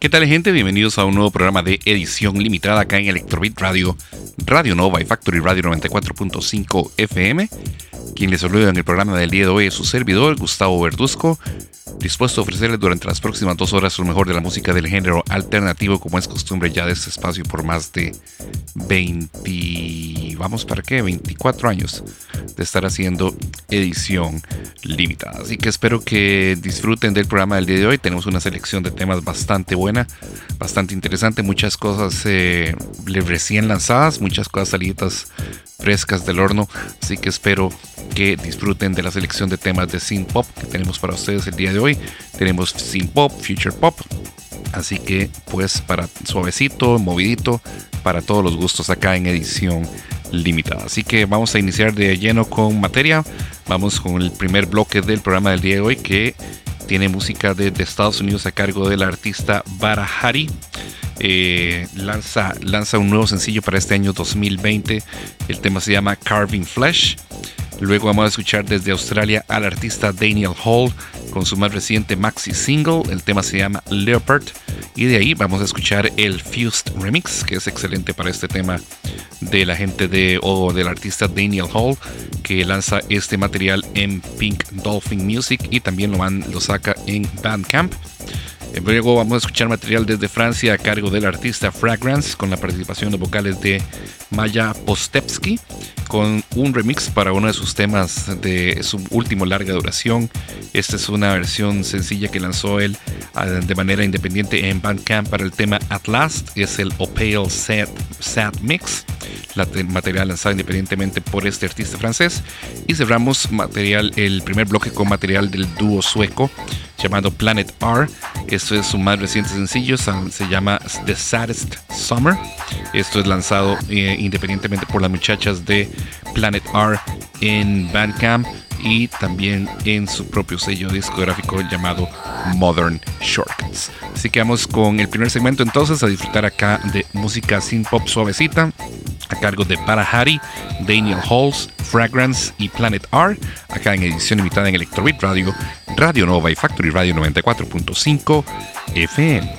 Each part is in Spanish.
¿Qué tal gente? Bienvenidos a un nuevo programa de edición limitada acá en Electrobit Radio, Radio Nova y Factory Radio 94.5 FM. Quien les saluda en el programa del día de hoy es su servidor, Gustavo Verduzco, dispuesto a ofrecerles durante las próximas dos horas lo mejor de la música del género alternativo, como es costumbre ya de este espacio por más de 20, vamos para qué, 24 años de estar haciendo edición limitada. Así que espero que disfruten del programa del día de hoy. Tenemos una selección de temas bastante buena, bastante interesante, muchas cosas eh, recién lanzadas, muchas cosas salidas frescas del horno. Así que espero que disfruten de la selección de temas de synth pop que tenemos para ustedes el día de hoy. Tenemos synth pop, future pop. Así que pues para suavecito, movidito, para todos los gustos acá en edición limitada. Así que vamos a iniciar de lleno con materia. Vamos con el primer bloque del programa del día de hoy que tiene música de, de Estados Unidos a cargo del artista Barahari. Eh, lanza, lanza un nuevo sencillo para este año 2020. El tema se llama Carving Flesh. Luego vamos a escuchar desde Australia al artista Daniel Hall con su más reciente maxi single. El tema se llama Leopard. Y de ahí vamos a escuchar el Fused Remix, que es excelente para este tema de la gente de o del artista Daniel Hall, que lanza este material en Pink Dolphin Music y también lo, van, lo saca en Bandcamp. Luego vamos a escuchar material desde Francia a cargo del artista Fragrance con la participación de vocales de Maya Postepsky con un remix para uno de sus temas de su último larga duración. Esta es una versión sencilla que lanzó él ah, de manera independiente en Bandcamp para el tema At Last. Es el Opale Sad, Sad Mix, la material lanzado independientemente por este artista francés. Y cerramos material, el primer bloque con material del dúo sueco llamado Planet R. Esto es su más reciente sencillo, se llama The Saddest Summer. Esto es lanzado eh, independientemente por las muchachas de Planet R en Bandcamp y también en su propio sello discográfico llamado Modern Shortcuts. Así que vamos con el primer segmento entonces a disfrutar acá de música sin pop suavecita a cargo de Parahari, Daniel Halls, Fragrance y Planet R, acá en edición limitada en Electrobit Radio, Radio Nova y Factory Radio 94.5 FM.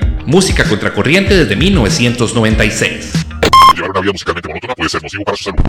música contracorriente desde 1996. Llevar una vida musicalmente monótona puede ser nocivo para su salud.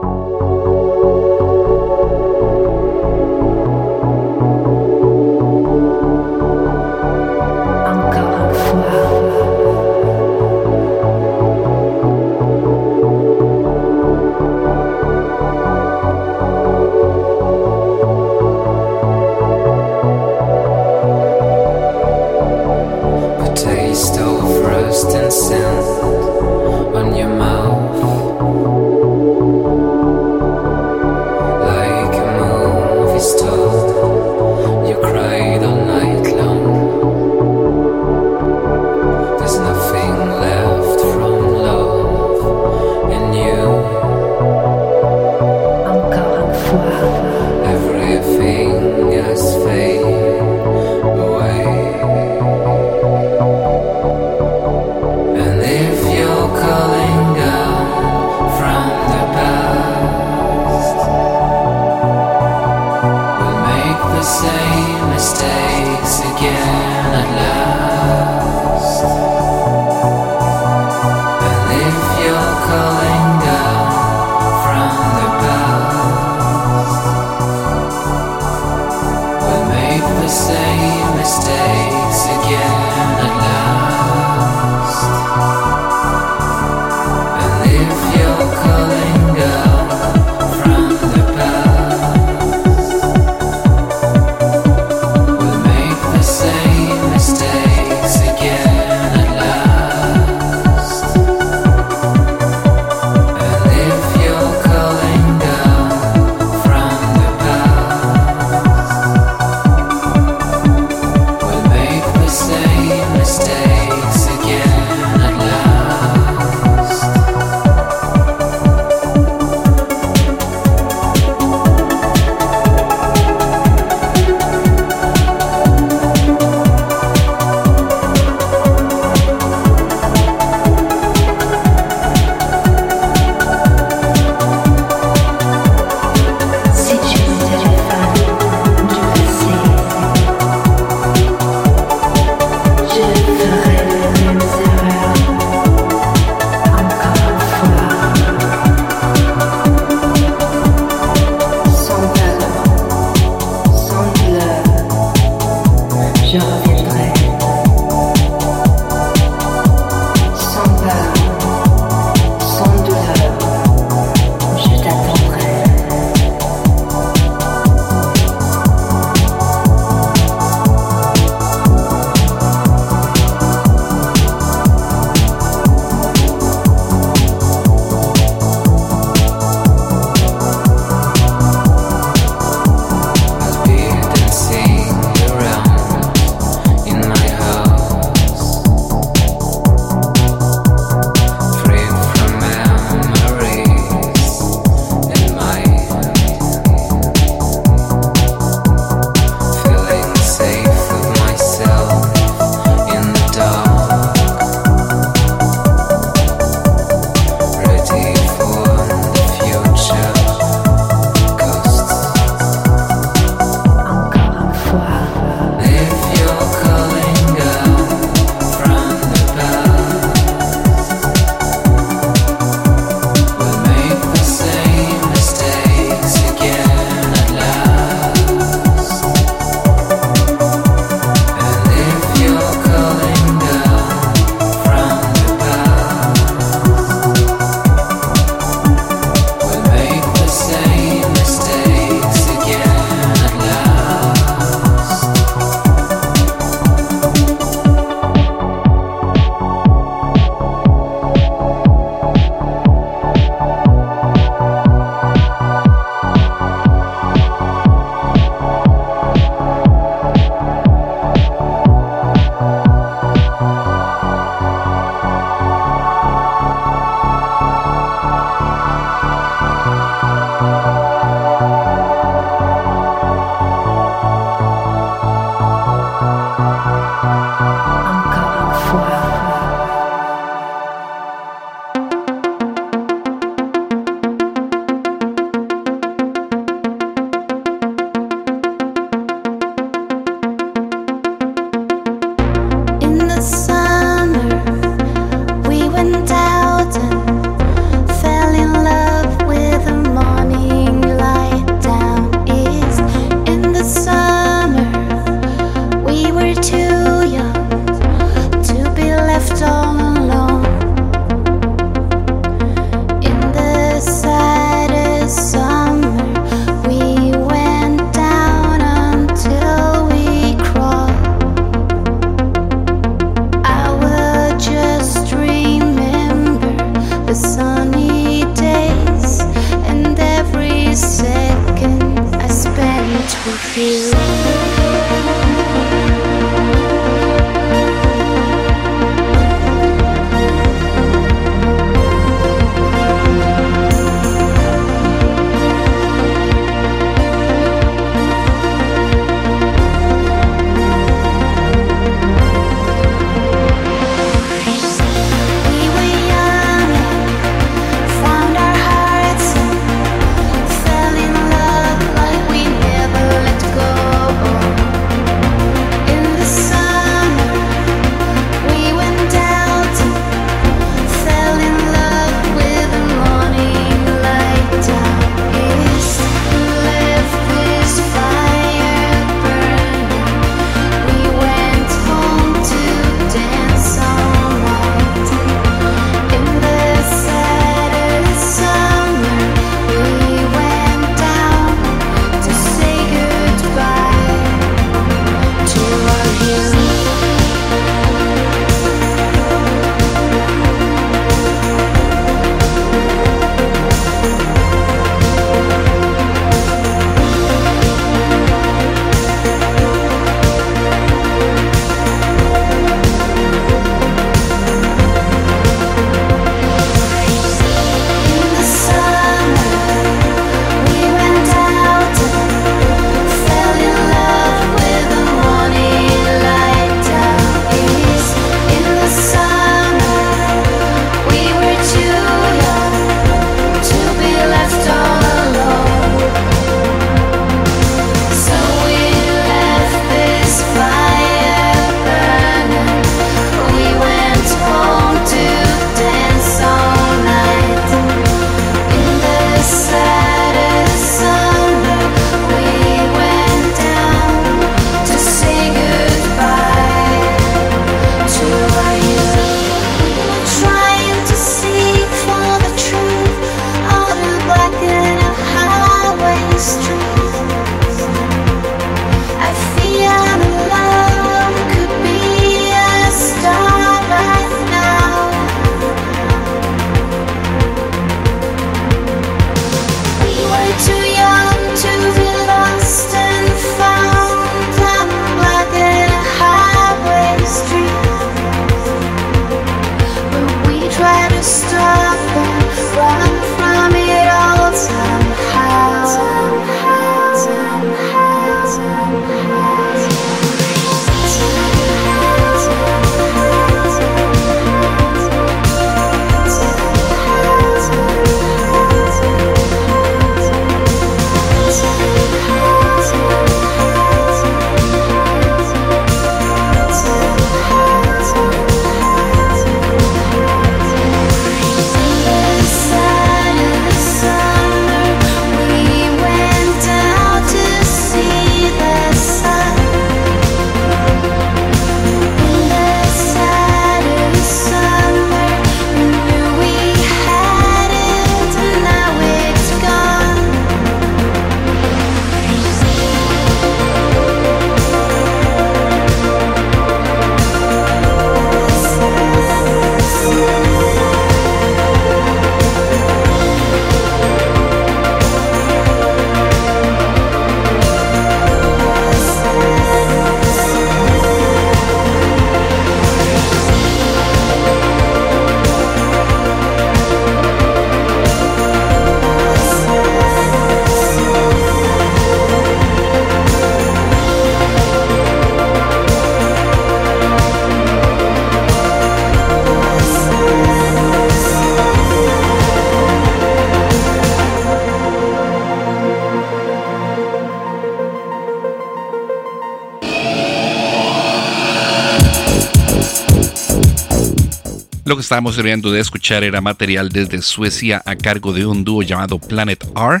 Estábamos viendo de escuchar era material desde Suecia a cargo de un dúo llamado Planet R.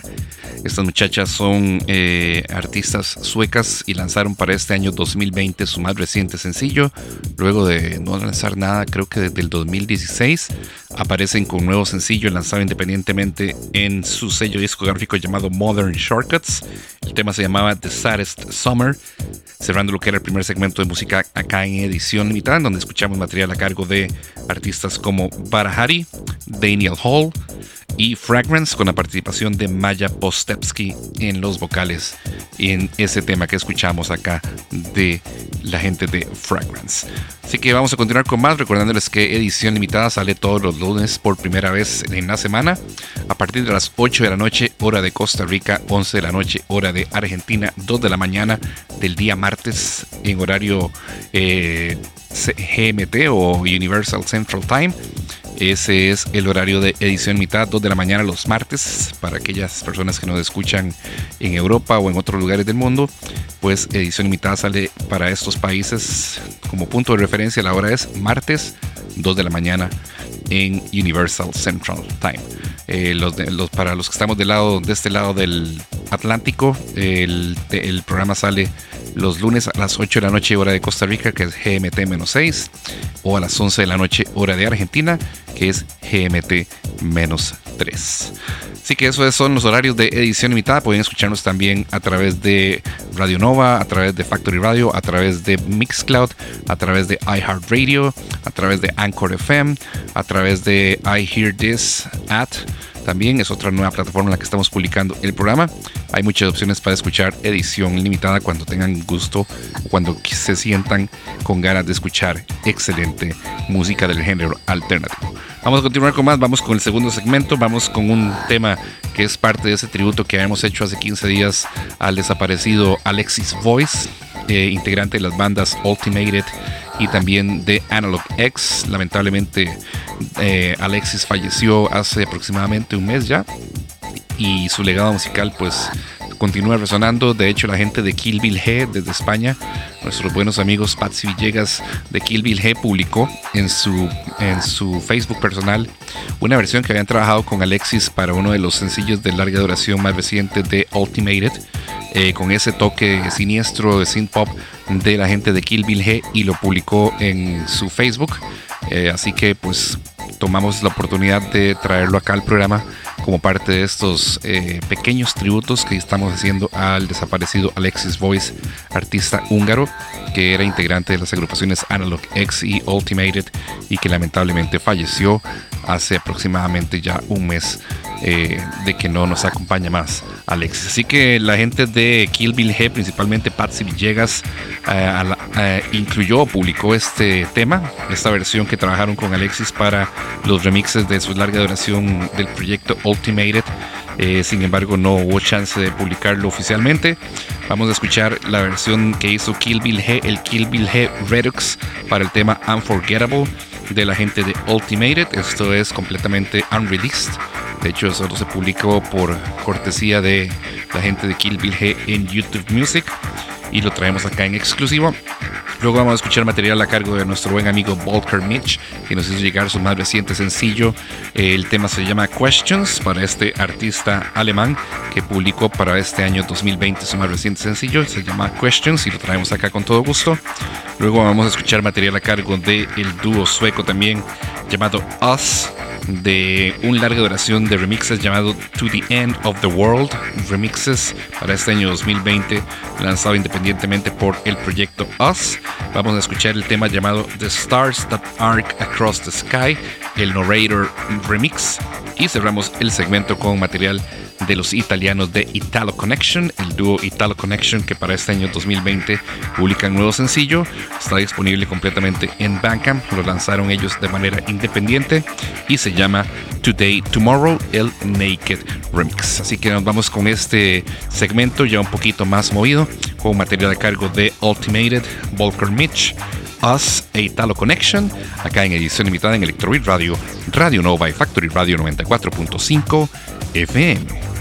Estas muchachas son eh, artistas suecas y lanzaron para este año 2020 su más reciente sencillo. Luego de no lanzar nada, creo que desde el 2016, aparecen con un nuevo sencillo lanzado independientemente en su sello discográfico llamado Modern Shortcuts. El tema se llamaba The Saddest Summer, cerrando lo que era el primer segmento de música acá en edición limitada, donde escuchamos material a cargo de artistas como Barahari, Daniel Hall, y Fragrance con la participación de Maya Postepsky en los vocales en ese tema que escuchamos acá de la gente de Fragrance. Así que vamos a continuar con más, recordándoles que edición limitada sale todos los lunes por primera vez en la semana, a partir de las 8 de la noche, hora de Costa Rica, 11 de la noche, hora de Argentina, 2 de la mañana del día martes en horario eh, GMT o Universal Central Time. Ese es el horario de edición mitad, 2 de la mañana los martes, para aquellas personas que nos escuchan en Europa o en otros lugares del mundo. Pues edición mitad sale para estos países como punto de referencia. La hora es martes, 2 de la mañana en Universal Central Time. Eh, los, para los que estamos del lado, de este lado del Atlántico, el programa sale los lunes a las 8 de la noche hora de Costa Rica, que es GMT-6, o a las 11 de la noche hora de Argentina, que es GMT-3. Así que esos son los horarios de edición limitada. Pueden escucharnos también a través de Radio Nova, a través de Factory Radio, a través de Mixcloud, a través de iHeartRadio, a través de Anchor FM, a través de I Hear This at también es otra nueva plataforma en la que estamos publicando el programa. Hay muchas opciones para escuchar edición limitada cuando tengan gusto, cuando se sientan con ganas de escuchar excelente música del género alternativo. Vamos a continuar con más, vamos con el segundo segmento, vamos con un tema que es parte de ese tributo que hemos hecho hace 15 días al desaparecido Alexis Voice, eh, integrante de las bandas Ultimated y también de Analog X. Lamentablemente eh, Alexis falleció hace aproximadamente un mes ya y su legado musical pues continúa resonando. De hecho, la gente de Kill Bill G desde España, nuestros buenos amigos Patsy Villegas de Kill Bill G publicó en su, en su Facebook personal una versión que habían trabajado con Alexis para uno de los sencillos de larga duración más reciente de Ultimated. Eh, con ese toque siniestro de synth pop de la gente de Kill Bill G y lo publicó en su Facebook. Eh, así que pues tomamos la oportunidad de traerlo acá al programa como parte de estos eh, pequeños tributos que estamos haciendo al desaparecido Alexis Voice, artista húngaro que era integrante de las agrupaciones Analog X y Ultimated y que lamentablemente falleció hace aproximadamente ya un mes eh, de que no nos acompaña más Alexis. Así que la gente de Kill Bill G, principalmente Patsy Villegas, eh, eh, incluyó, publicó este tema, esta versión que trabajaron con Alexis para los remixes de su larga duración del proyecto Ultimated. sin embargo, no hubo chance de publicarlo oficialmente. Vamos a escuchar la versión que hizo Kill Bill G, el Kill Bill G Redux para el tema Unforgettable de la gente de Ultimated. Esto es completamente unreleased. De hecho, solo se publicó por cortesía de la gente de Kill Bill G en YouTube Music y lo traemos acá en exclusivo. Luego vamos a escuchar material a cargo de nuestro buen amigo Volker Mitch, que nos hizo llegar su más reciente sencillo. El tema se llama Questions para este artista alemán que publicó para este año 2020 su más reciente sencillo. Se llama Questions y lo traemos acá con todo gusto. Luego vamos a escuchar material a cargo del el dúo sueco también llamado Us de un larga duración de remixes llamado To the End of the World Remixes para este año 2020 lanzado independientemente por el proyecto Us. Vamos a escuchar el tema llamado The Stars That Arc Across the Sky, el Narrator Remix y cerramos el segmento con material de los italianos de Italo Connection, el dúo Italo Connection que para este año 2020 publica un nuevo sencillo, está disponible completamente en Bandcamp, lo lanzaron ellos de manera independiente y se llama Today Tomorrow el Naked Remix. Así que nos vamos con este segmento ya un poquito más movido, con material a cargo de Ultimated, Volker Mitch, Us e Italo Connection, acá en edición limitada en Electroid Radio, Radio Nova y Factory Radio 94.5 FM.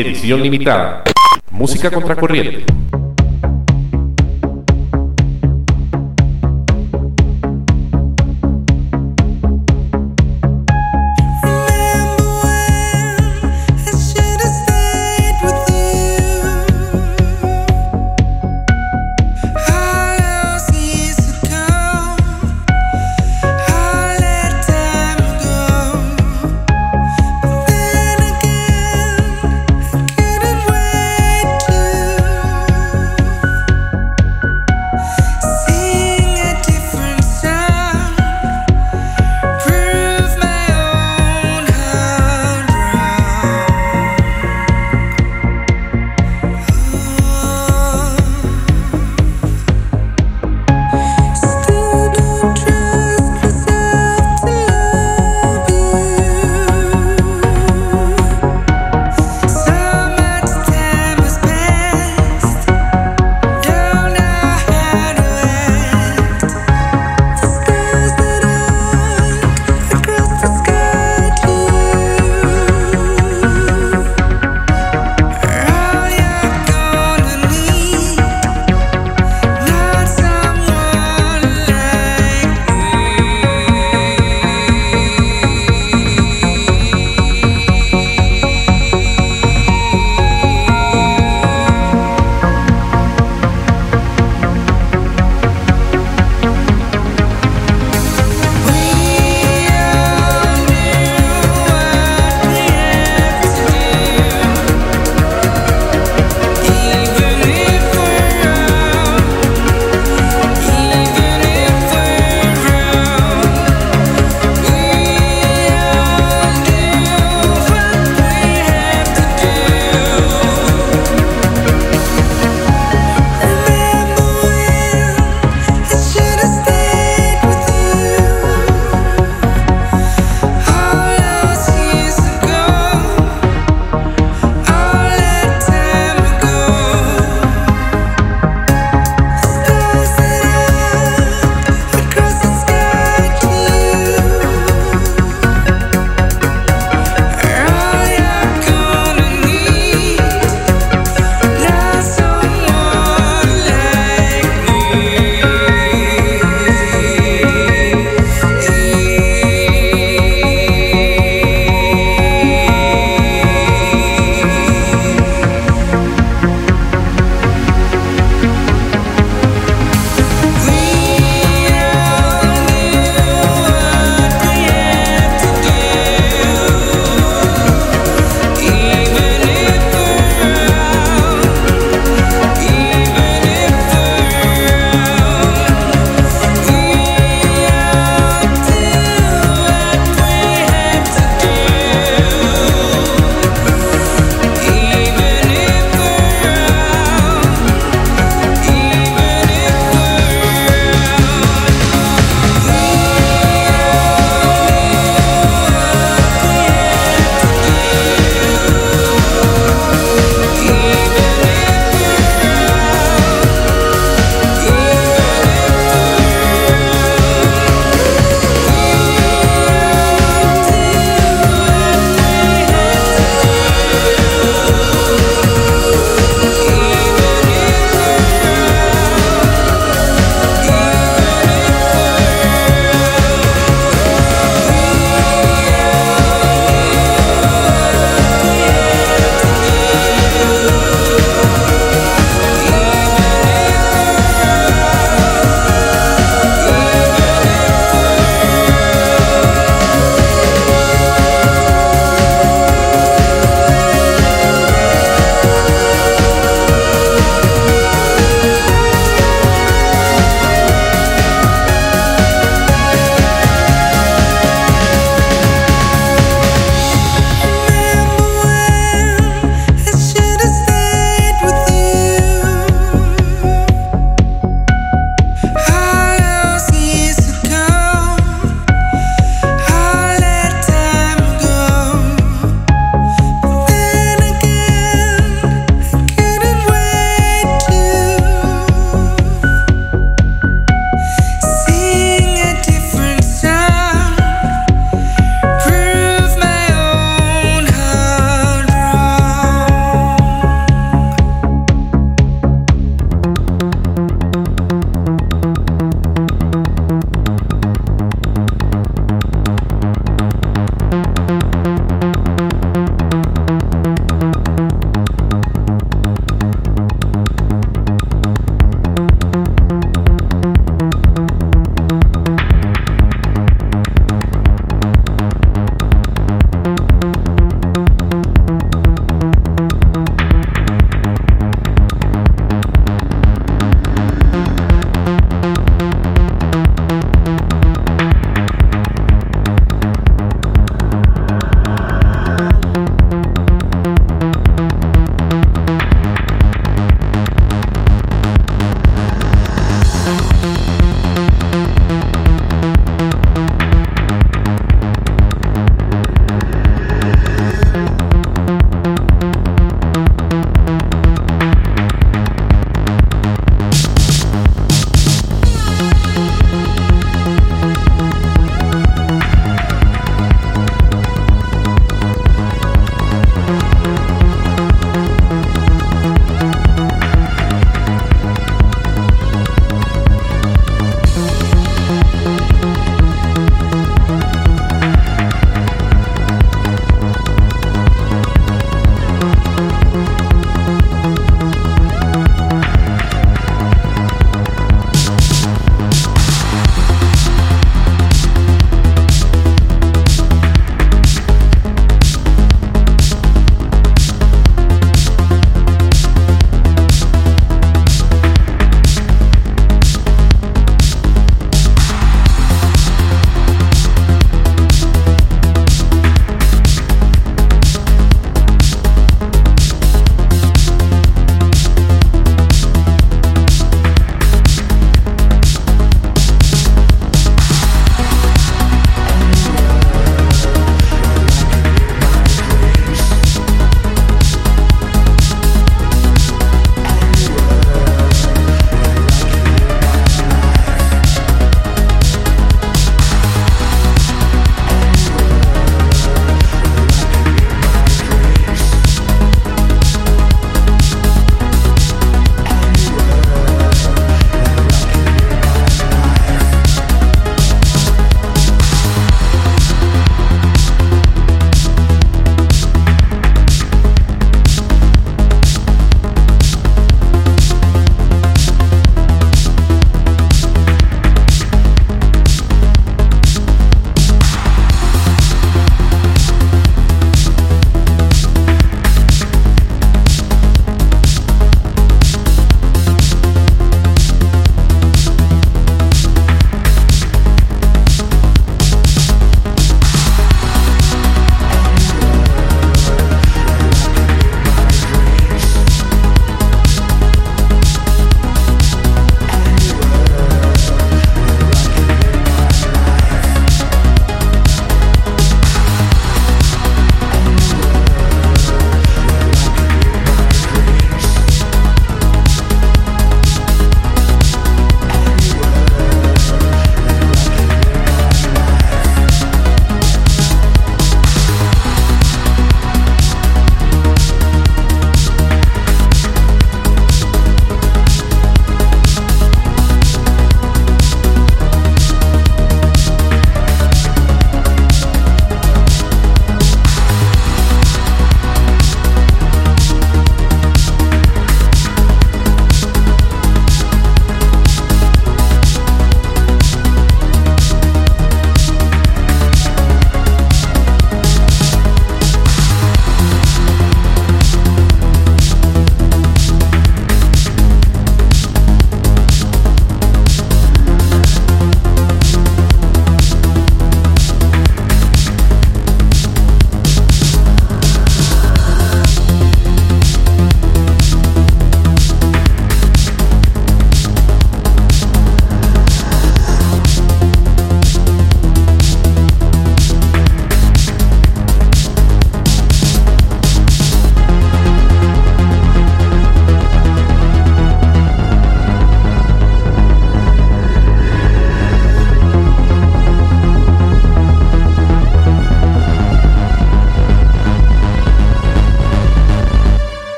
Edición limitada. Música contracorriente.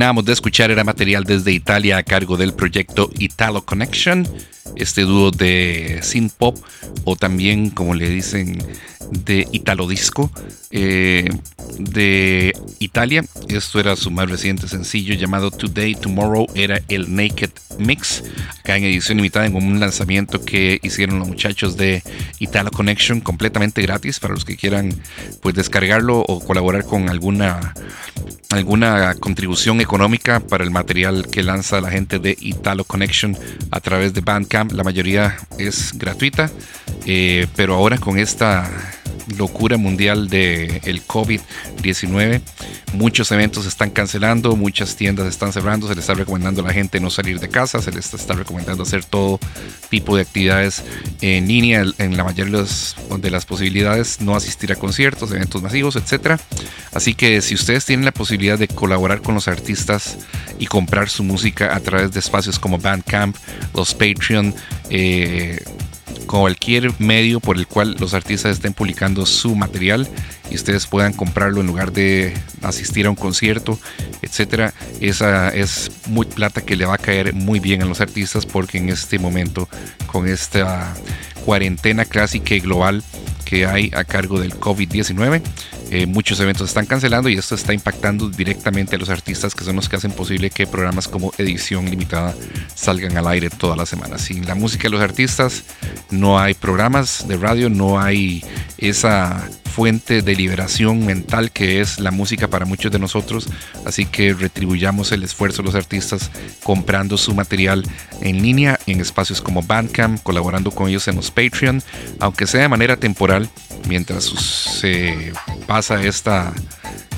De escuchar era material desde Italia a cargo del proyecto Italo Connection, este dúo de synth pop o también como le dicen de Italo Disco eh, de Italia. Esto era su más reciente sencillo llamado Today Tomorrow, era el Naked Mix, acá en edición limitada en un lanzamiento que hicieron los muchachos de Italo Connection completamente gratis para los que quieran pues descargarlo o colaborar con alguna alguna contribución económica para el material que lanza la gente de Italo Connection a través de Bandcamp. La mayoría es gratuita, eh, pero ahora con esta locura mundial del el COVID-19. Muchos eventos se están cancelando, muchas tiendas están cerrando, se les está recomendando a la gente no salir de casa, se les está recomendando hacer todo tipo de actividades en línea, en la mayoría de, de las posibilidades, no asistir a conciertos, eventos masivos, etc. Así que si ustedes tienen la posibilidad de colaborar con los artistas y comprar su música a través de espacios como Bandcamp, los Patreon, eh, cualquier medio por el cual los artistas estén publicando su material y ustedes puedan comprarlo en lugar de asistir a un concierto, etcétera. Esa es muy plata que le va a caer muy bien a los artistas porque en este momento con esta cuarentena clásica y global que hay a cargo del COVID-19. Eh, muchos eventos están cancelando y esto está impactando directamente a los artistas que son los que hacen posible que programas como Edición Limitada salgan al aire todas las semanas. Sin la música de los artistas no hay programas de radio, no hay esa fuente de liberación mental que es la música para muchos de nosotros. Así que retribuyamos el esfuerzo de los artistas comprando su material en línea en espacios como Bandcamp, colaborando con ellos en los Patreon, aunque sea de manera temporal, mientras se pasa esta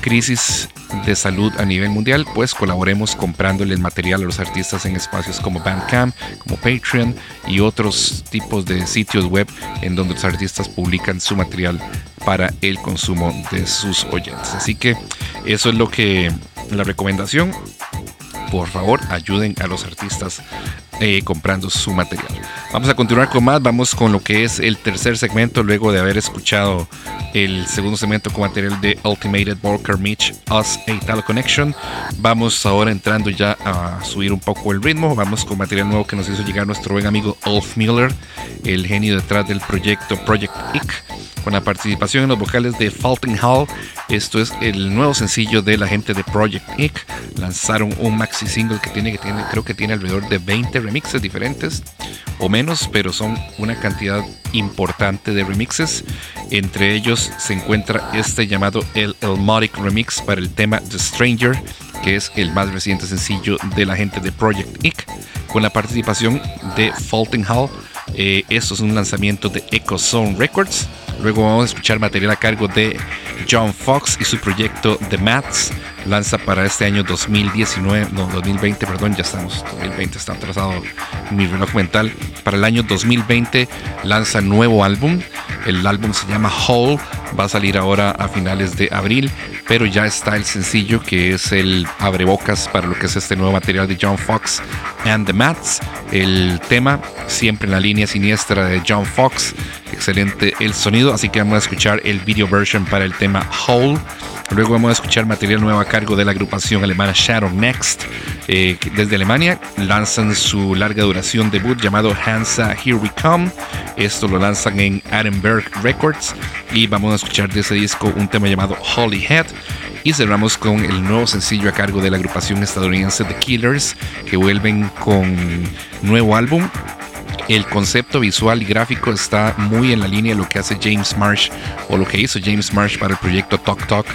crisis de salud a nivel mundial, pues colaboremos comprándole el material a los artistas en espacios como Bandcamp, como Patreon y otros tipos de sitios web en donde los artistas publican su material para el consumo de sus oyentes. Así que eso es lo que la recomendación. Por favor, ayuden a los artistas eh, comprando su material. Vamos a continuar con más, vamos con lo que es el tercer segmento, luego de haber escuchado el segundo segmento con material de Ultimated Walker Mitch, Us e Italo Connection. Vamos ahora entrando ya a subir un poco el ritmo, vamos con material nuevo que nos hizo llegar nuestro buen amigo Ulf Miller, el genio detrás del proyecto Project IC con la participación en los vocales de Fulton Hall. Esto es el nuevo sencillo de la gente de Project Ick. Lanzaron un maxi single que tiene, que tiene, creo que tiene alrededor de 20 remixes diferentes o menos, pero son una cantidad importante de remixes. Entre ellos se encuentra este llamado el Elmotic Remix para el tema The Stranger, que es el más reciente sencillo de la gente de Project Ick, con la participación de Fulton Hall. Eh, esto es un lanzamiento de Echo Zone Records. Luego vamos a escuchar material a cargo de John Fox y su proyecto The Mats. Lanza para este año 2019, no, 2020, perdón, ya estamos, 2020 está atrasado mi reloj mental. Para el año 2020 lanza nuevo álbum. El álbum se llama Hole, va a salir ahora a finales de abril, pero ya está el sencillo que es el abrebocas para lo que es este nuevo material de John Fox and the Mats. El tema, siempre en la línea siniestra de John Fox, excelente el sonido, así que vamos a escuchar el video version para el tema Hole. Luego vamos a escuchar material nuevo a cargo de la agrupación alemana Shadow Next. Eh, desde Alemania lanzan su larga duración debut llamado Hansa Here We Come. Esto lo lanzan en Arenberg Records. Y vamos a escuchar de ese disco un tema llamado Holy Head. Y cerramos con el nuevo sencillo a cargo de la agrupación estadounidense The Killers, que vuelven con nuevo álbum el concepto visual y gráfico está muy en la línea de lo que hace James Marsh o lo que hizo James Marsh para el proyecto Talk Talk.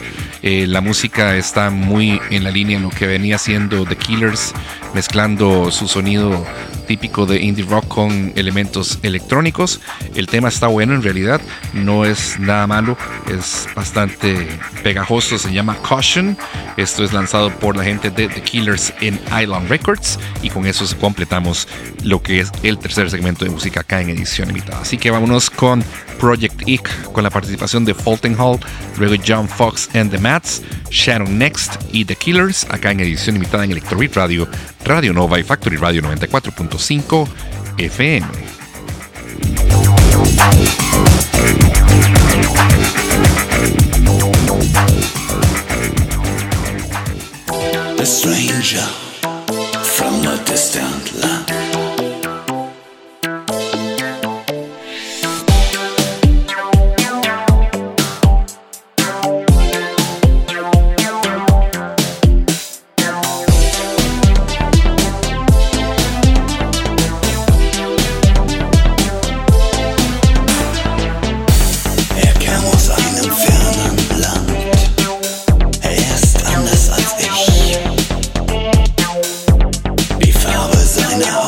Eh, la música está muy en la línea de lo que venía haciendo The Killers, mezclando su sonido típico de indie rock con elementos electrónicos. El tema está bueno en realidad, no es nada malo, es bastante pegajoso, se llama Caution. Esto es lanzado por la gente de The Killers en Island Records y con eso completamos lo que es el tercer segmento de música acá en edición limitada. Así que vámonos con Project Ick con la participación de Fulton Hall, luego John Fox and the Mats, Shadow Next y The Killers acá en edición limitada en Electrobeat Radio, Radio Nova y Factory Radio 94.5 FM. stranger from a distant land. know.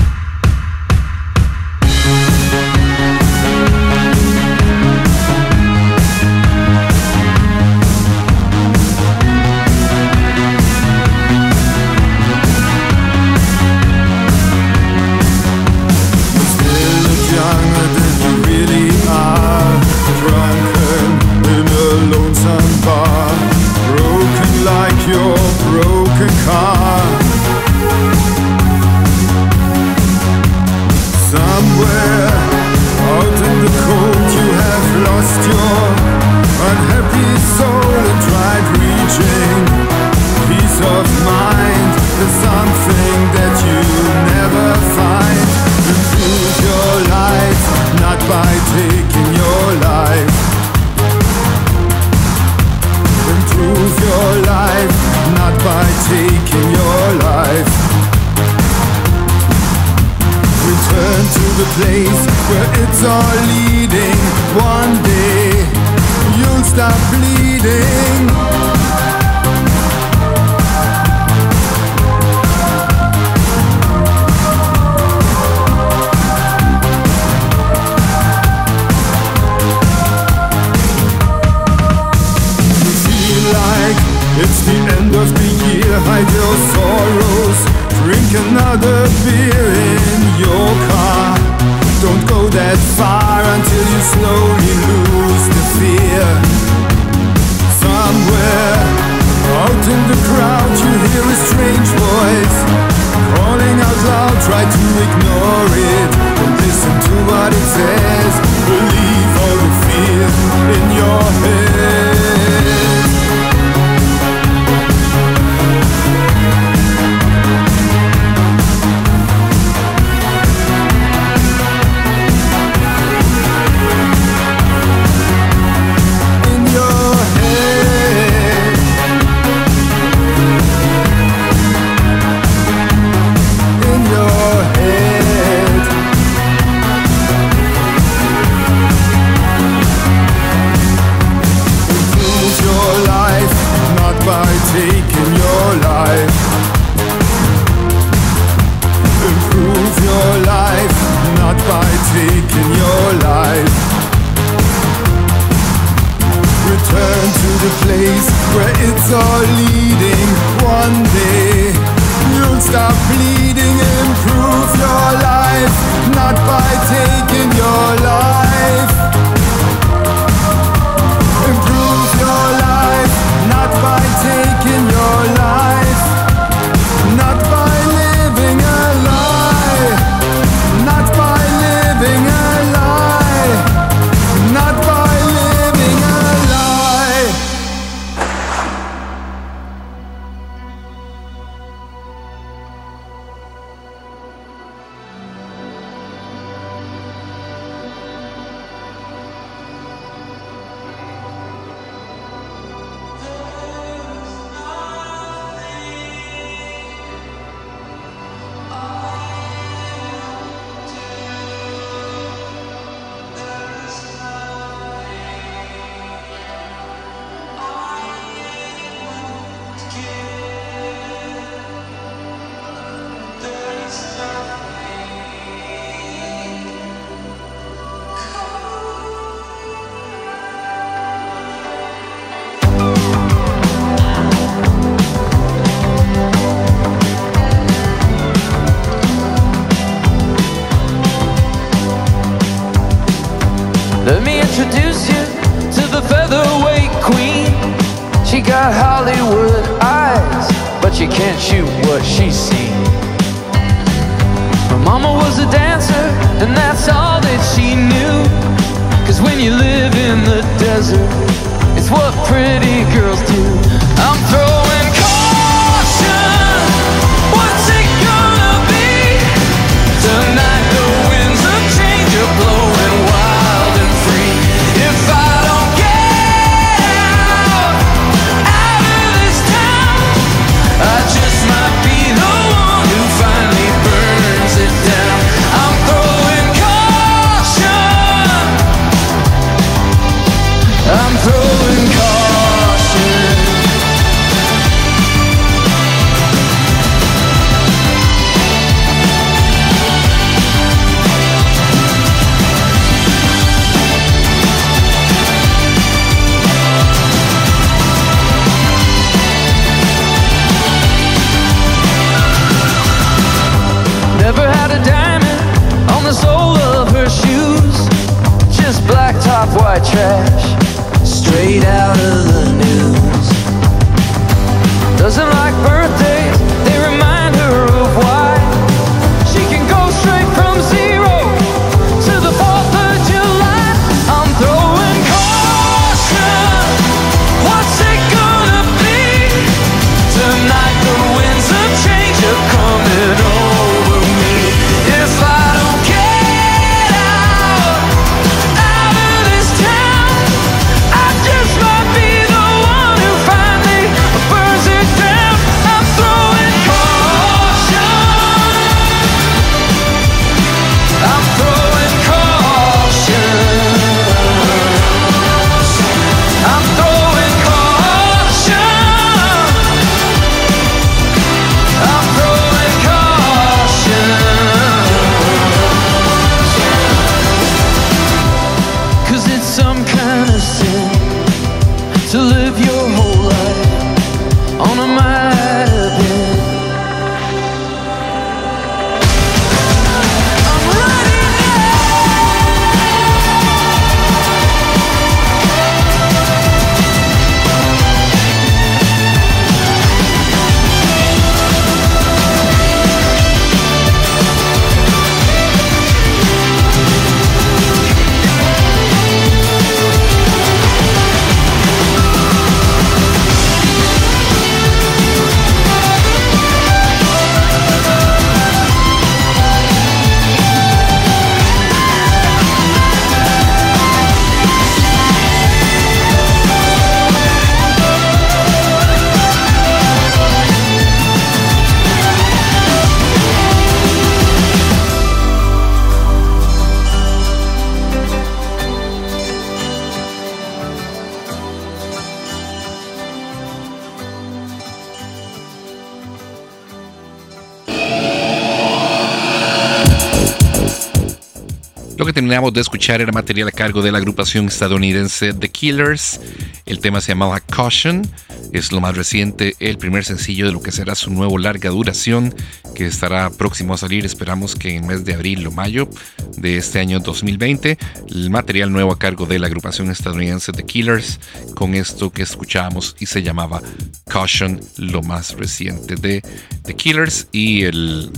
Terminamos de escuchar era material a cargo de la agrupación estadounidense The Killers. El tema se llamaba Caution. Es lo más reciente, el primer sencillo de lo que será su nuevo larga duración que estará próximo a salir. Esperamos que en mes de abril o mayo de este año 2020. El material nuevo a cargo de la agrupación estadounidense The Killers con esto que escuchábamos y se llamaba Caution, lo más reciente de The Killers. Y el,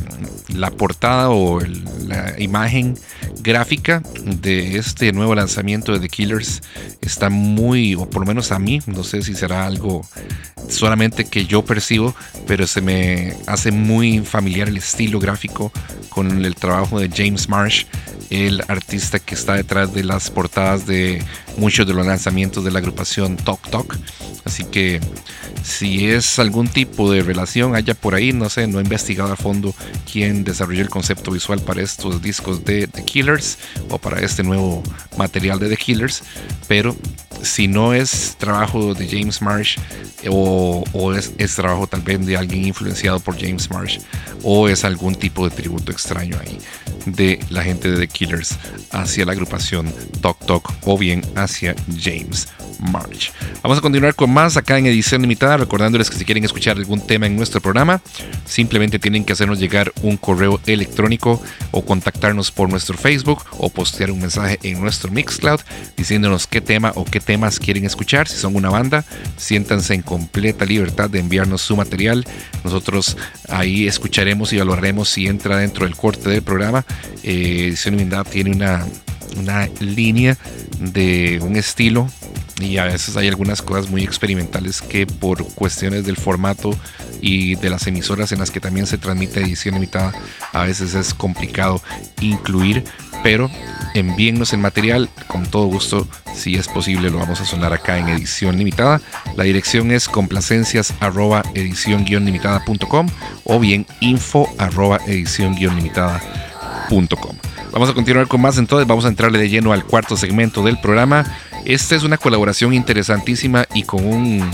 la portada o la imagen gráfica de este nuevo lanzamiento de The Killers está muy, o por lo menos a mí, no sé si será algo solamente que yo percibo, pero se me hace muy familiar el estilo gráfico con el trabajo de James Marsh, el artista que está detrás de las portadas de muchos de los lanzamientos de la agrupación Talk Talk. Así que si es algún tipo de relación haya por ahí, no sé, no he investigado a fondo quién desarrolló el concepto visual para estos discos de The Killers o para este nuevo material de The Killers, pero si no es trabajo de James Marsh o, es, es trabajo tal vez de alguien influenciado por James Marsh o es algún tipo de tributo extraño ahí de la gente de The Killers hacia la agrupación Talk Talk o bien James March. Vamos a continuar con más acá en edición limitada, recordándoles que si quieren escuchar algún tema en nuestro programa, simplemente tienen que hacernos llegar un correo electrónico o contactarnos por nuestro Facebook o postear un mensaje en nuestro Mixcloud diciéndonos qué tema o qué temas quieren escuchar. Si son una banda, siéntanse en completa libertad de enviarnos su material. Nosotros ahí escucharemos y valoraremos si entra dentro del corte del programa. Eh, edición limitada tiene una una línea de un estilo y a veces hay algunas cosas muy experimentales que por cuestiones del formato y de las emisoras en las que también se transmite edición limitada a veces es complicado incluir pero envíennos el material con todo gusto si es posible lo vamos a sonar acá en edición limitada. La dirección es complacencias edición limitada.com o bien info arroba edición Vamos a continuar con más entonces, vamos a entrarle de lleno al cuarto segmento del programa. Esta es una colaboración interesantísima y con un,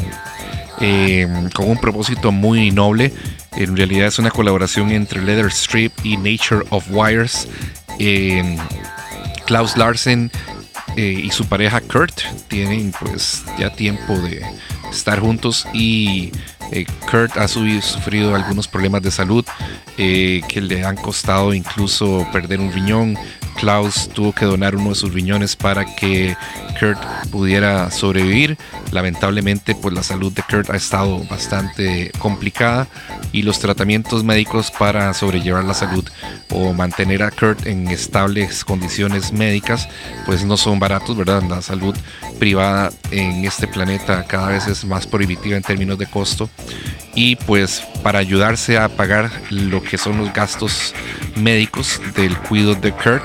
eh, con un propósito muy noble. En realidad es una colaboración entre Leather Strip y Nature of Wires. Eh, Klaus Larsen eh, y su pareja Kurt tienen pues ya tiempo de estar juntos y eh, Kurt ha sufrido algunos problemas de salud eh, que le han costado incluso perder un riñón. Klaus tuvo que donar uno de sus riñones para que Kurt pudiera sobrevivir. Lamentablemente, pues la salud de Kurt ha estado bastante complicada y los tratamientos médicos para sobrellevar la salud o mantener a Kurt en estables condiciones médicas, pues no son baratos, ¿verdad? La salud privada en este planeta cada vez es más prohibitiva en términos de costo y pues para ayudarse a pagar lo que son los gastos médicos del cuidado de Kurt,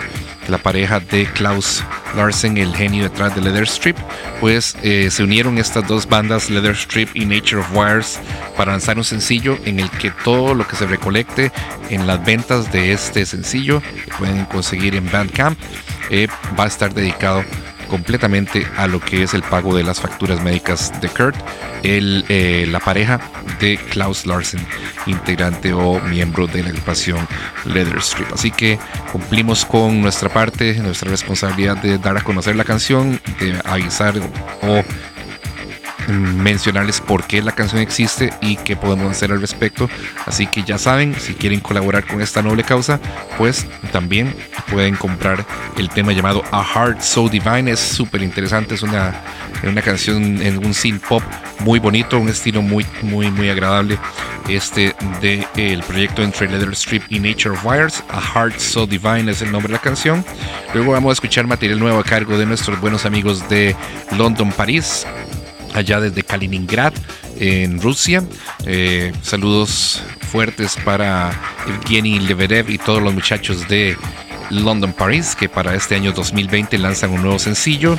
la pareja de Klaus Larsen, el genio detrás de Leather Strip, pues eh, se unieron estas dos bandas, Leather Strip y Nature of Wires, para lanzar un sencillo en el que todo lo que se recolecte en las ventas de este sencillo pueden conseguir en Bandcamp eh, va a estar dedicado completamente a lo que es el pago de las facturas médicas de Kurt, el, eh, la pareja de Klaus Larsen, integrante o miembro de la agrupación Leather Strip. Así que cumplimos con nuestra parte, nuestra responsabilidad de dar a conocer la canción, de avisar o mencionarles por qué la canción existe y qué podemos hacer al respecto. Así que ya saben, si quieren colaborar con esta noble causa, pues también pueden comprar el tema llamado A Heart So Divine. Es súper interesante, es una, una canción en un synth pop muy bonito, un estilo muy, muy, muy agradable. Este de el proyecto entre Leather Strip y Nature of Wires. A Heart So Divine es el nombre de la canción. Luego vamos a escuchar material nuevo a cargo de nuestros buenos amigos de London, París allá desde Kaliningrad, en Rusia. Eh, saludos fuertes para Evgeny Lebedev y todos los muchachos de London Paris, que para este año 2020 lanzan un nuevo sencillo.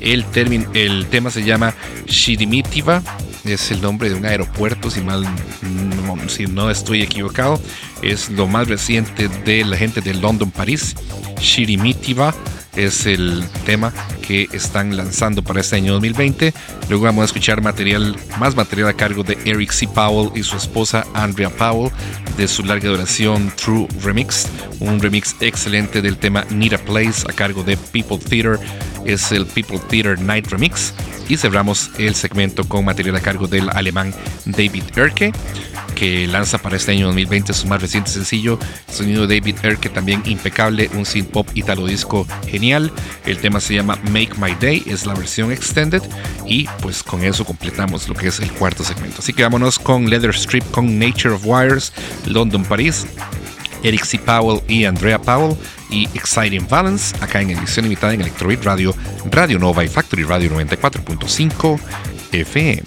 El, tema se llama Shirimitiva, es el nombre de un aeropuerto, si, mal, no, si no estoy equivocado. Es lo más reciente de la gente de London Paris. Shirimitiva es el tema que están lanzando para este año 2020. Luego vamos a escuchar material, más material a cargo de Eric C. Powell y su esposa Andrea Powell de su larga duración True Remix, un remix excelente del tema Need a Place a cargo de People Theater, es el People Theater Night Remix. Y cerramos el segmento con material a cargo del alemán David Erke que lanza para este año 2020 su más reciente sencillo, sonido de David Erke también impecable, un synth pop italo disco genial. El tema se llama Make My Day, es la versión extended y pues con eso completamos lo que es el cuarto segmento. Así que vámonos con Leather Strip, con Nature of Wires, London, París. Eric C. Powell y Andrea Powell y Exciting Balance acá en edición limitada en Electrobeat Radio, Radio Nova y Factory Radio 94.5 FM.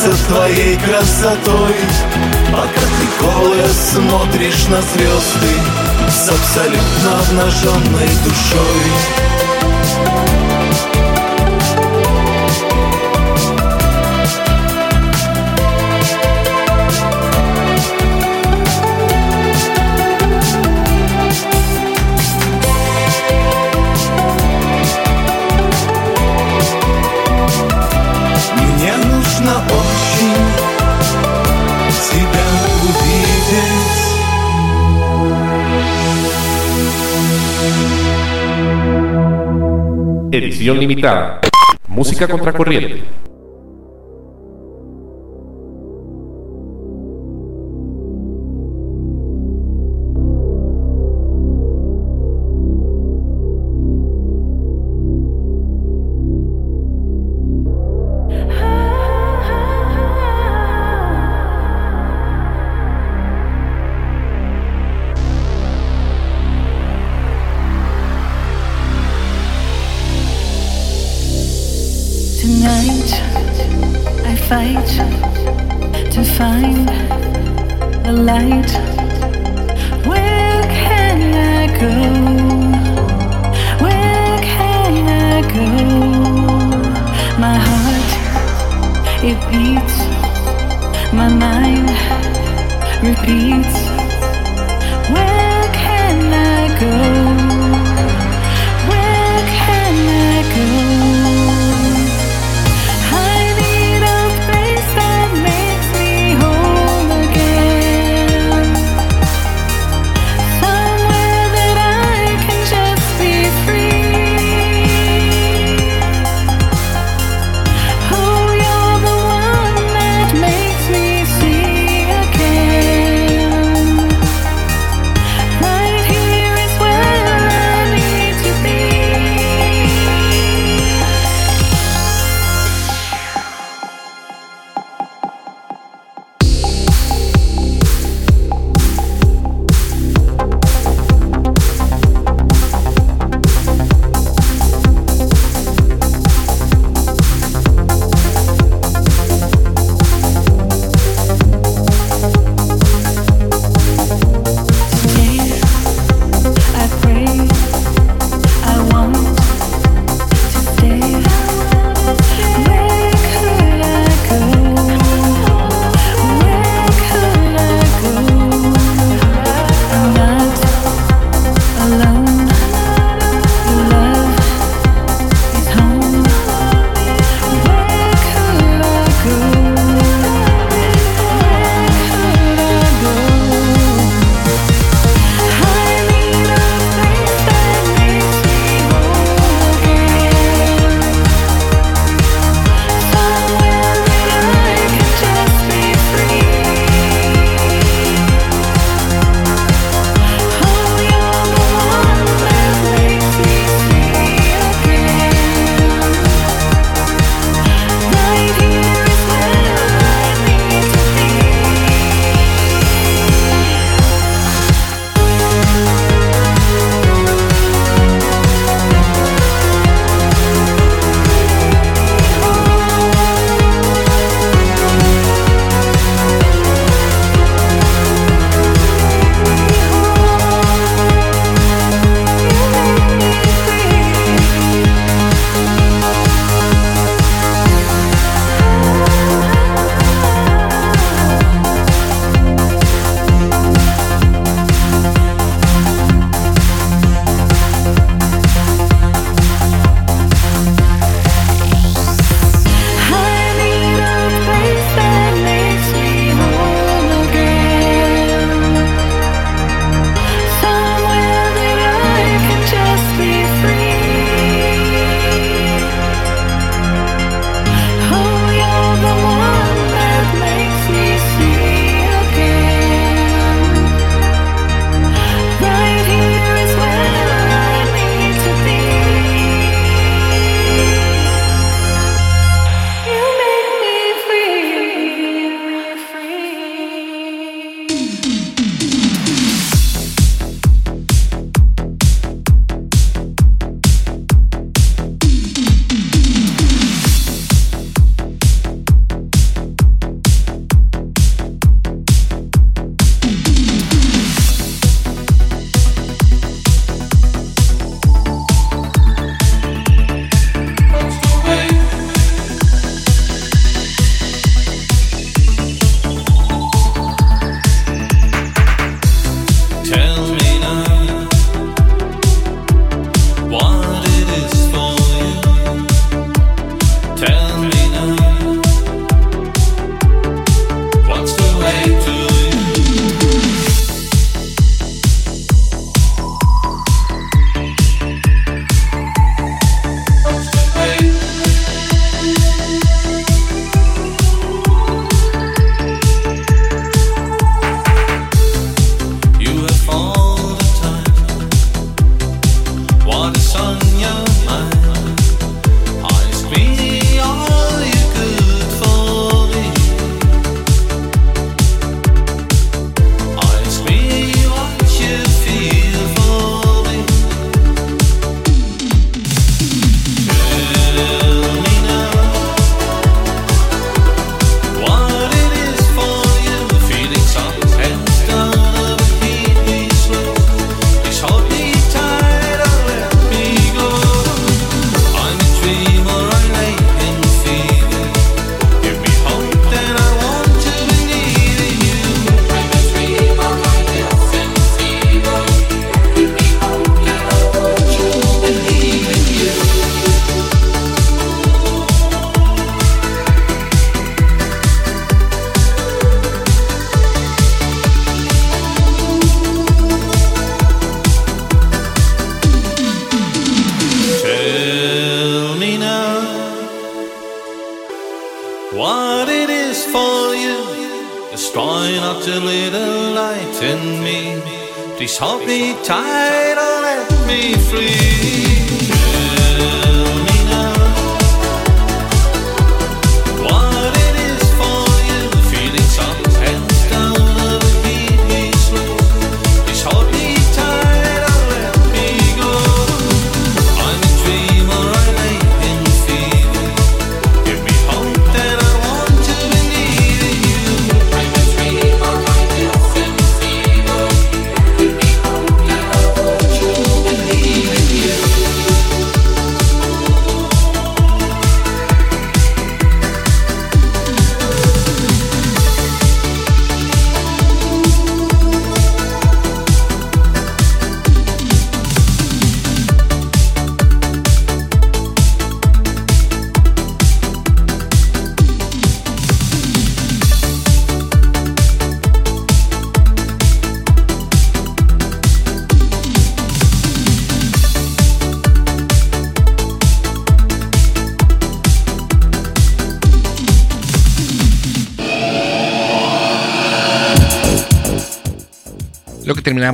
любовался твоей красотой. А Пока ты голая смотришь на звезды С абсолютно обнаженной душой. Edición limitada. Música contracorriente.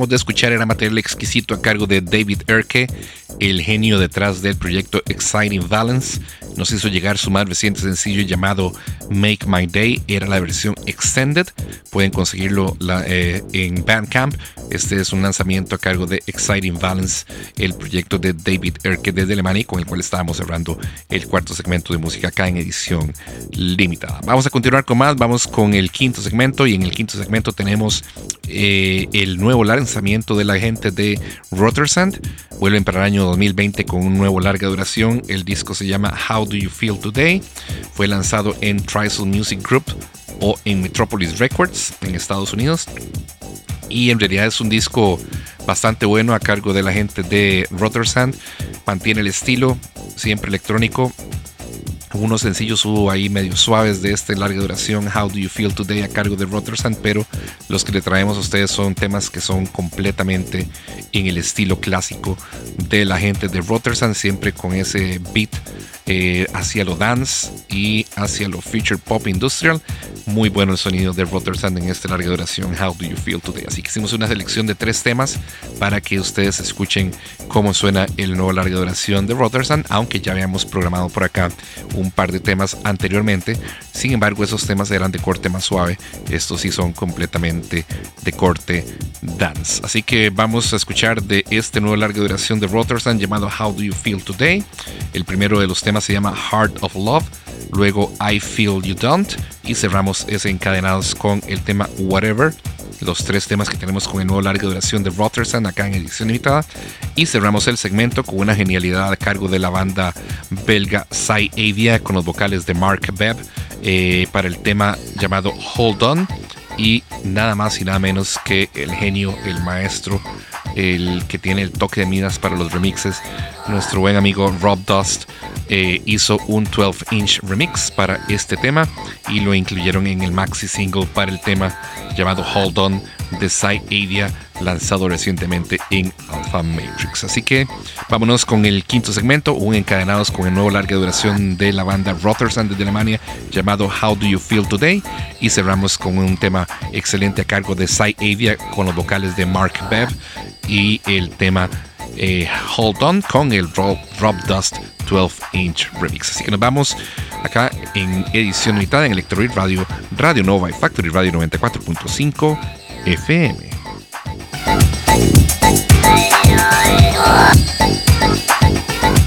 De escuchar era material exquisito a cargo de David Erke, el genio detrás del proyecto Exciting Balance. Nos hizo llegar su más reciente sencillo llamado Make My Day. Era la versión extended. Pueden conseguirlo eh, en Bandcamp. Este es un lanzamiento a cargo de Exciting Balance, el proyecto de David Erke desde Alemania, con el cual estábamos cerrando el cuarto segmento de música acá en edición limitada. Vamos a continuar con más. Vamos con el quinto segmento. Y en el quinto segmento tenemos eh, el nuevo lanzamiento de la gente de Rotersand. Vuelven para el año 2020 con un nuevo larga duración. El disco se llama How Do You Feel Today. Fue lanzado en Trisol Music Group o en Metropolis Records en Estados Unidos. Y en realidad es un disco bastante bueno a cargo de la gente de Rotersand. Mantiene el estilo, siempre electrónico, unos sencillos hubo ahí medio suaves de este larga duración, How Do You Feel Today a cargo de Rotersand, pero los que le traemos a ustedes son temas que son completamente en el estilo clásico de la gente de Rotersand, siempre con ese beat eh, hacia lo dance y hacia lo feature pop industrial. Muy bueno el sonido de Rotersand en esta larga duración, How Do You Feel Today. Así que hicimos una selección de tres temas para que ustedes escuchen cómo suena el nuevo larga duración de Rotersand, aunque ya habíamos programado por acá un par de temas anteriormente. Sin embargo, esos temas eran de corte más suave. Estos sí son completamente de corte dance. Así que vamos a escuchar de este nuevo larga duración de Rotersand llamado How Do You Feel Today. El primero de los temas se llama Heart of Love. Luego I Feel You Don't. Y cerramos ese encadenados con el tema Whatever los tres temas que tenemos con el nuevo larga duración de Rotersand acá en edición limitada. Y cerramos el segmento con una genialidad a cargo de la banda belga Psy Avia con los vocales de Mark Bebb eh, para el tema llamado Hold On. Y nada más y nada menos que el genio, el maestro, el que tiene el toque de minas para los remixes, nuestro buen amigo Rob Dust. eh, hizo un 12 inch remix para este tema y lo incluyeron en el maxi single para el tema llamado Hold On de Side Avia lanzado recientemente en Alpha Matrix. Así que vámonos con el quinto segmento, un encadenados con el nuevo larga duración de la banda Rotersand de Alemania llamado How Do You Feel Today y cerramos con un tema excelente a cargo de Side Avia con los vocales de Mark Bebb y el tema eh, Hold On con el Rob, Rob Dust 12 inch remix. Así que nos vamos acá en edición limitada en Electroid Radio, Radio Nova y Factory Radio 94.5 FM. Thank you.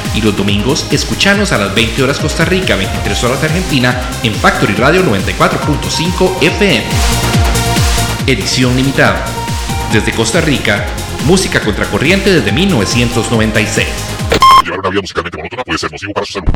Y los domingos escuchanos a las 20 horas Costa Rica, 23 horas Argentina en Factory Radio 94.5 FM. Edición limitada. Desde Costa Rica, música contracorriente desde 1996. Llevar una vida musicalmente monótona puede ser nocivo para su salud.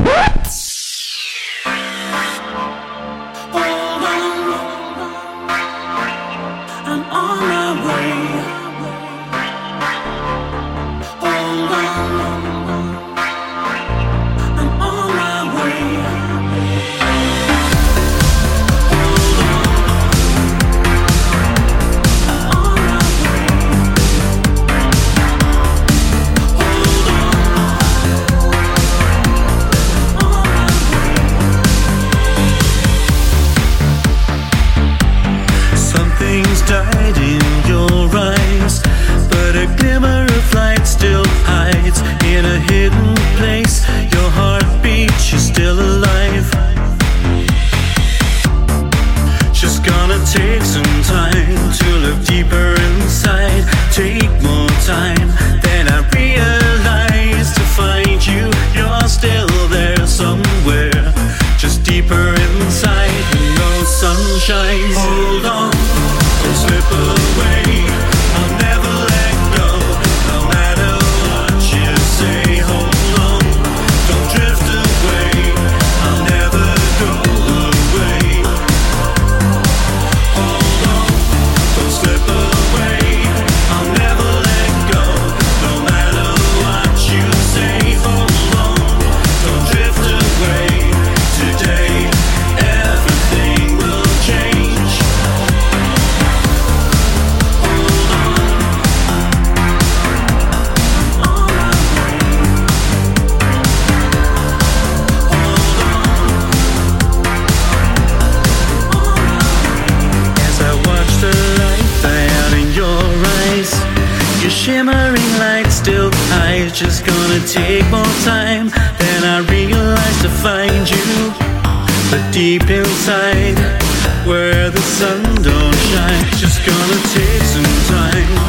Take more time than I realized to find you. But deep inside, where the sun don't shine, just gonna take some time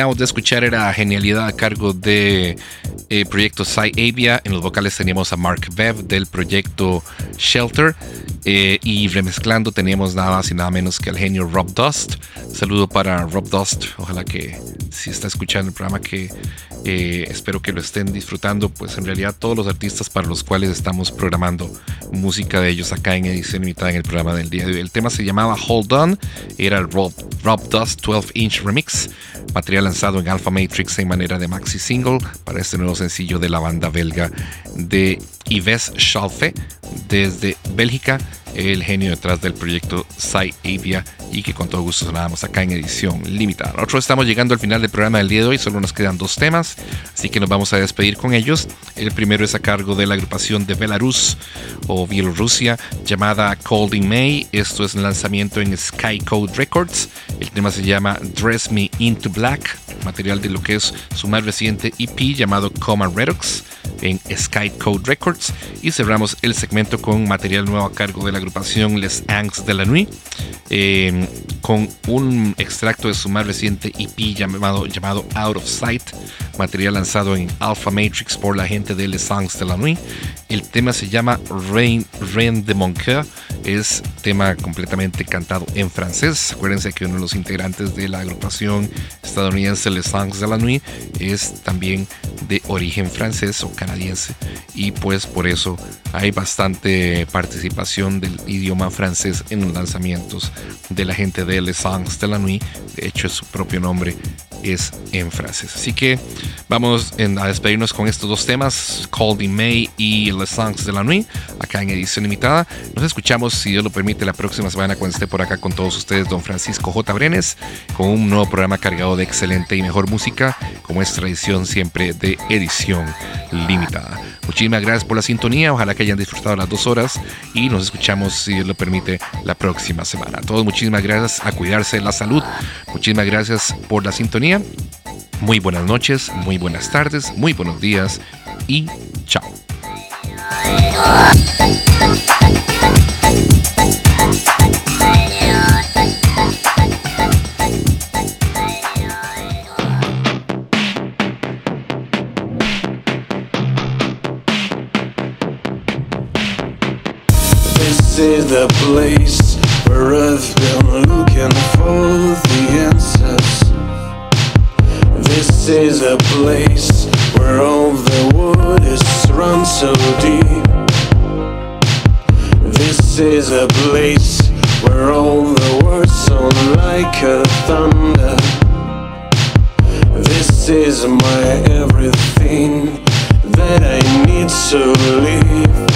terminamos de escuchar era Genialidad a cargo de eh, proyecto Avia. En los vocales teníamos a Mark Bev del proyecto Shelter. eh, y remezclando teníamos nada más y nada menos que al genio Rob Dust. Saludo para Rob Dust. Ojalá que si está escuchando el programa que eh, espero que lo estén disfrutando. Pues en realidad todos los artistas para los cuales estamos programando música de ellos acá en edición limitada en el programa del día de hoy. El tema se llamaba Hold On. Era el Rob, Rob Dust 12 Inch Remix. Material lanzado en Alpha Matrix en manera de maxi single para este nuevo sencillo de la banda belga de Yves Schalfe desde Bélgica, el genio detrás del proyecto Avia y que con todo gusto sonábamos acá en edición limitada. Nosotros estamos llegando al final del programa del día de hoy, solo nos quedan dos temas, así que nos vamos a despedir con ellos. El primero es a cargo de la agrupación de Belarus o Bielorrusia llamada Cold in May. Esto es un lanzamiento en Sky Code Records. El tema se llama Dress Me Into Black, material de lo que es su más reciente EP llamado Coma Redox en Sky Code Records y cerramos el segmento con material nuevo a cargo de la agrupación Les Angs de la Nuit eh, con un extracto de su más reciente EP llamado, llamado Out of Sight material lanzado en Alpha Matrix por la gente de Les Angs de la Nuit. El tema se llama Rain, Rain de Mon Coeur es tema completamente cantado en francés. Acuérdense que uno de los integrantes de la agrupación estadounidense Les Angs de la Nuit es también de origen francés o canadiense. Y pues por eso hay bastante participación del idioma francés en los lanzamientos de la gente de Les Angs de la Nuit. De hecho su propio nombre es en francés. Así que vamos en- a despedirnos con estos dos temas Cold in May y Les Angs de la Nuit acá en edición limitada. Nos escuchamos si Dios lo permite la próxima semana cuando esté por acá con todos ustedes don Francisco J. Brenes con un nuevo programa cargado de excelente y mejor música como es tradición siempre de edición limitada. Muchísimas gracias por la sintonía ojalá que hayan disfrutado las dos horas y nos escuchamos si Dios lo permite la próxima semana. A todos muchísimas gracias a cuidarse la salud. Muchísimas gracias por la sintonía. Muy buenas noches, muy buenas tardes, muy buenos días y chao. This is the place where I've been looking for the answers. This is a place where all the waters run so deep. This is a place where all the words sound like a thunder. This is my everything that I need to live.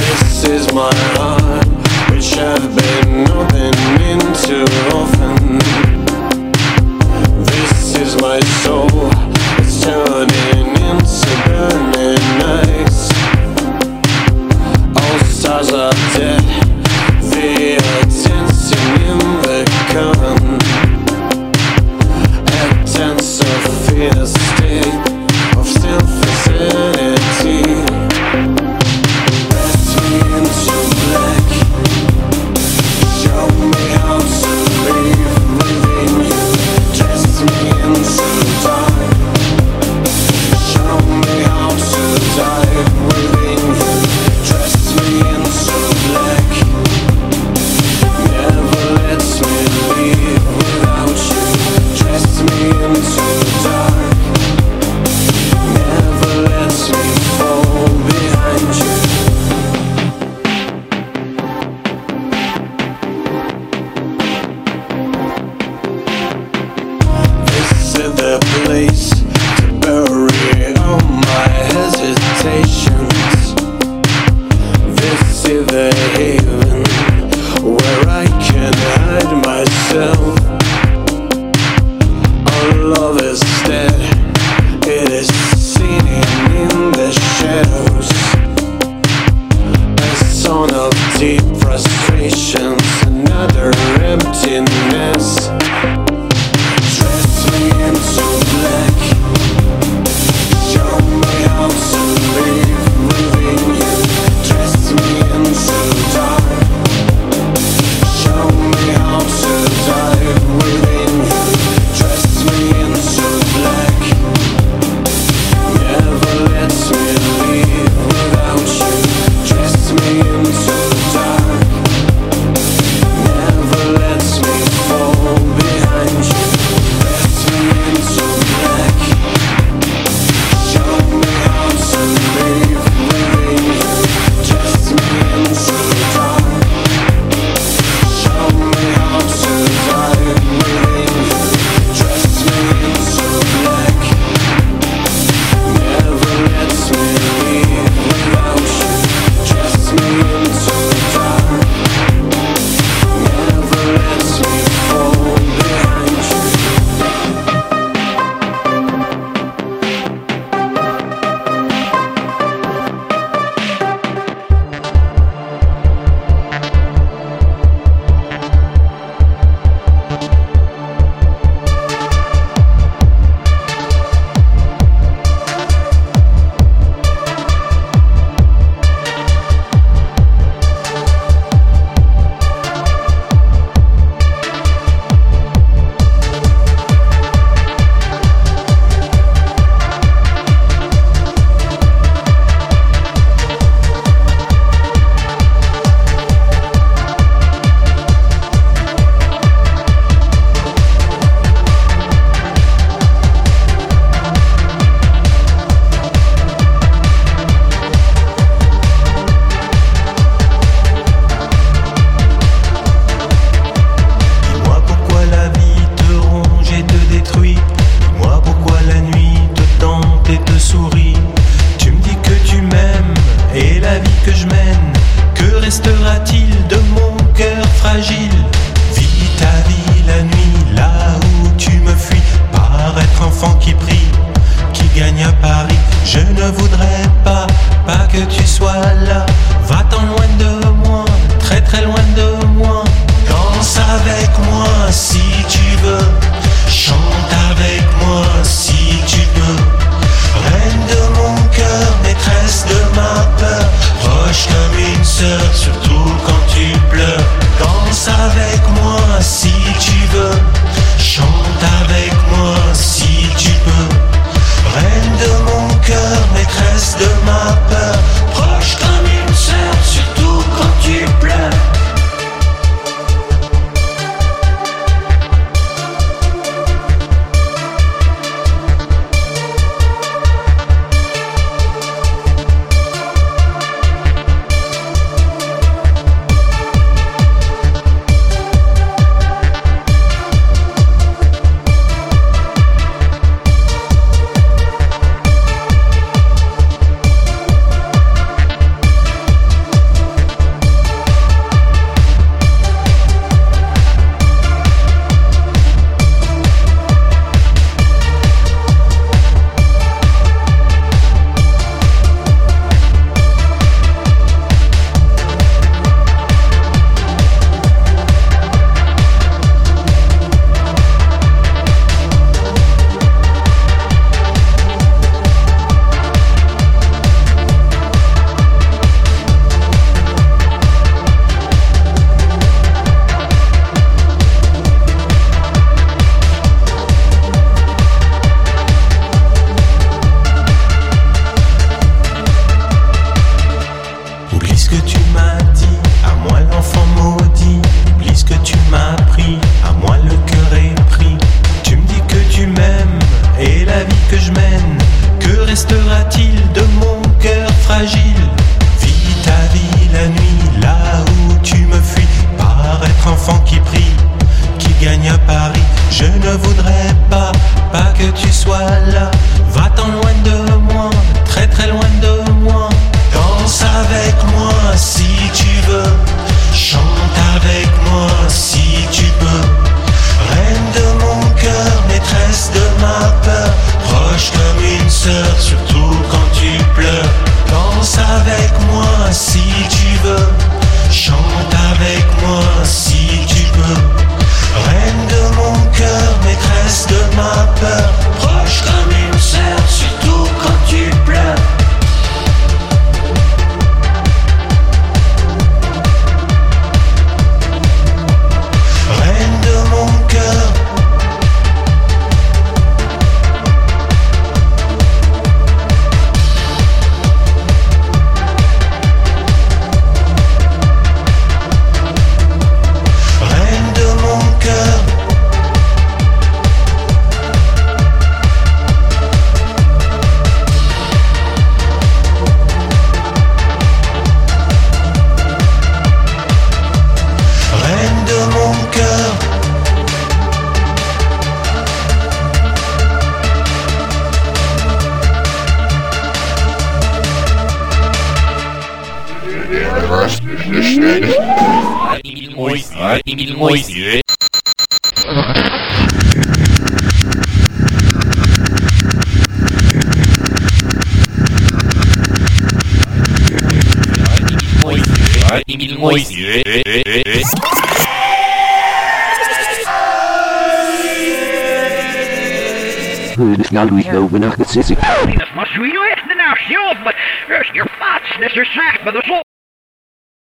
This is my heart, which I've been opening into often.